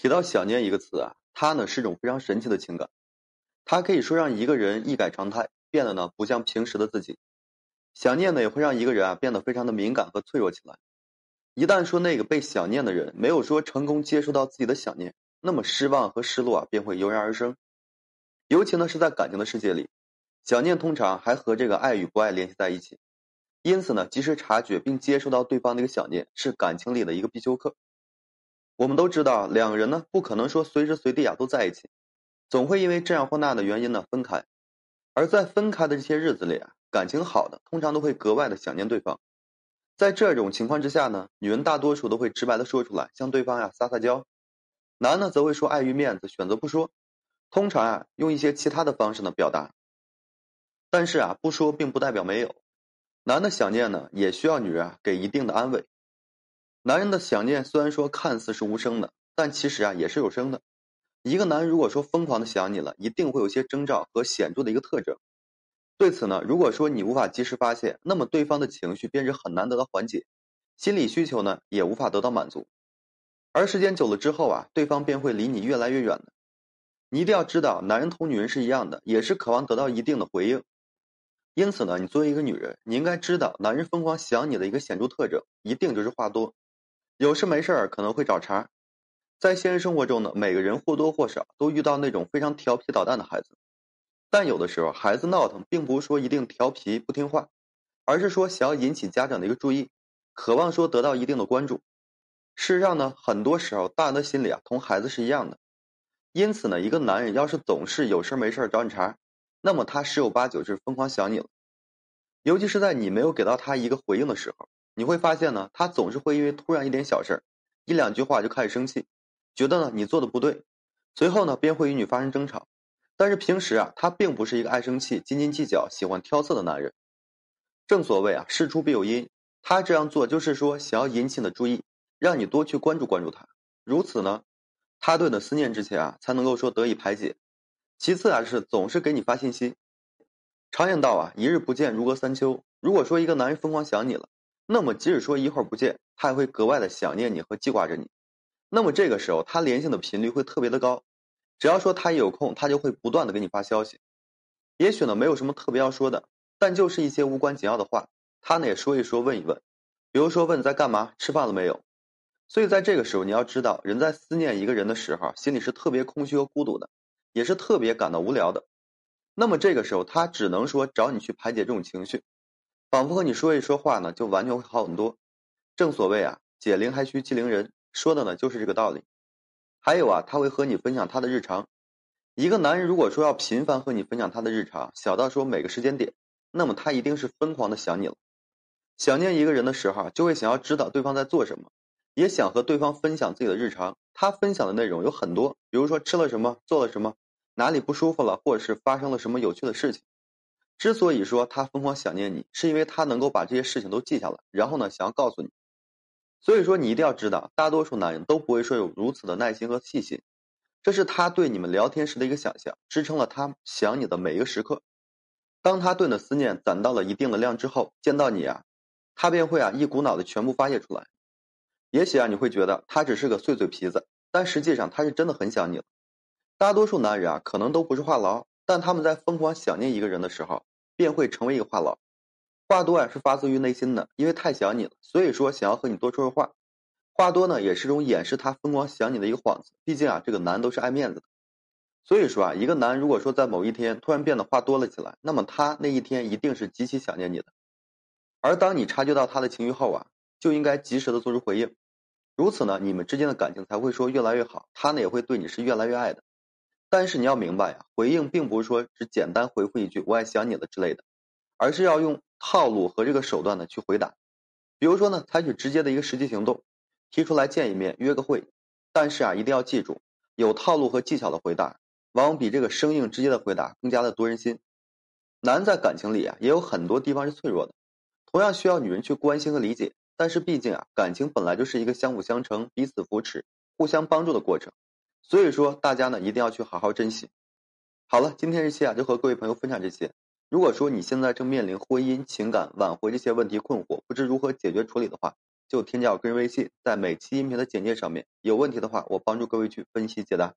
提到想念一个词啊，它呢是种非常神奇的情感，它可以说让一个人一改常态，变得呢不像平时的自己。想念呢也会让一个人啊变得非常的敏感和脆弱起来。一旦说那个被想念的人没有说成功接受到自己的想念，那么失望和失落啊便会油然而生。尤其呢是在感情的世界里，想念通常还和这个爱与不爱联系在一起。因此呢，及时察觉并接受到对方的一个想念，是感情里的一个必修课。我们都知道，两个人呢不可能说随时随地啊都在一起，总会因为这样或那样的原因呢分开。而在分开的这些日子里啊，感情好的通常都会格外的想念对方。在这种情况之下呢，女人大多数都会直白的说出来，向对方呀撒撒娇；男呢则会说碍于面子选择不说，通常啊用一些其他的方式呢表达。但是啊不说并不代表没有，男的想念呢也需要女人啊给一定的安慰。男人的想念虽然说看似是无声的，但其实啊也是有声的。一个男人如果说疯狂的想你了，一定会有些征兆和显著的一个特征。对此呢，如果说你无法及时发现，那么对方的情绪便是很难得到缓解，心理需求呢也无法得到满足。而时间久了之后啊，对方便会离你越来越远的。你一定要知道，男人同女人是一样的，也是渴望得到一定的回应。因此呢，你作为一个女人，你应该知道，男人疯狂想你的一个显著特征，一定就是话多。有事没事儿可能会找茬，在现实生活中呢，每个人或多或少都遇到那种非常调皮捣蛋的孩子，但有的时候孩子闹腾，并不是说一定调皮不听话，而是说想要引起家长的一个注意，渴望说得到一定的关注。事实上呢，很多时候大人的心里啊，同孩子是一样的。因此呢，一个男人要是总是有事没事找你茬，那么他十有八九是疯狂想你了，尤其是在你没有给到他一个回应的时候。你会发现呢，他总是会因为突然一点小事儿，一两句话就开始生气，觉得呢你做的不对，随后呢便会与你发生争吵。但是平时啊，他并不是一个爱生气、斤斤计较、喜欢挑刺的男人。正所谓啊，事出必有因，他这样做就是说想要引起你的注意，让你多去关注关注他。如此呢，他对你的思念之情啊，才能够说得以排解。其次啊，是总是给你发信息。常言道啊，一日不见如隔三秋。如果说一个男人疯狂想你了，那么，即使说一会儿不见，他也会格外的想念你和记挂着你。那么这个时候，他联系的频率会特别的高。只要说他一有空，他就会不断的给你发消息。也许呢，没有什么特别要说的，但就是一些无关紧要的话，他呢也说一说，问一问。比如说问你在干嘛，吃饭了没有。所以在这个时候，你要知道，人在思念一个人的时候，心里是特别空虚和孤独的，也是特别感到无聊的。那么这个时候，他只能说找你去排解这种情绪。仿佛和你说一说话呢，就完全会好很多。正所谓啊，解铃还须系铃人，说的呢就是这个道理。还有啊，他会和你分享他的日常。一个男人如果说要频繁和你分享他的日常，小到说每个时间点，那么他一定是疯狂的想你了。想念一个人的时候，就会想要知道对方在做什么，也想和对方分享自己的日常。他分享的内容有很多，比如说吃了什么，做了什么，哪里不舒服了，或者是发生了什么有趣的事情。之所以说他疯狂想念你，是因为他能够把这些事情都记下来，然后呢，想要告诉你。所以说，你一定要知道，大多数男人都不会说有如此的耐心和细心，这是他对你们聊天时的一个想象，支撑了他想你的每一个时刻。当他对你的思念攒到了一定的量之后，见到你啊，他便会啊一股脑的全部发泄出来。也许啊，你会觉得他只是个碎嘴皮子，但实际上他是真的很想你了。大多数男人啊，可能都不是话痨。但他们在疯狂想念一个人的时候，便会成为一个话痨。话多啊是发自于内心的，因为太想你了，所以说想要和你多说说话。话多呢也是种掩饰他疯狂想你的一个幌子。毕竟啊，这个男都是爱面子的。所以说啊，一个男如果说在某一天突然变得话多了起来，那么他那一天一定是极其想念你的。而当你察觉到他的情绪后啊，就应该及时的做出回应。如此呢，你们之间的感情才会说越来越好，他呢也会对你是越来越爱的。但是你要明白呀，回应并不是说只简单回复一句“我也想你了”之类的，而是要用套路和这个手段呢去回答。比如说呢，采取直接的一个实际行动，提出来见一面、约个会。但是啊，一定要记住，有套路和技巧的回答，往往比这个生硬直接的回答更加的夺人心。男在感情里啊，也有很多地方是脆弱的，同样需要女人去关心和理解。但是毕竟啊，感情本来就是一个相辅相成、彼此扶持、互相帮助的过程。所以说，大家呢一定要去好好珍惜。好了，今天这期啊就和各位朋友分享这些。如果说你现在正面临婚姻、情感挽回这些问题困惑，不知如何解决处理的话，就添加我个人微信，在每期音频的简介上面。有问题的话，我帮助各位去分析解答。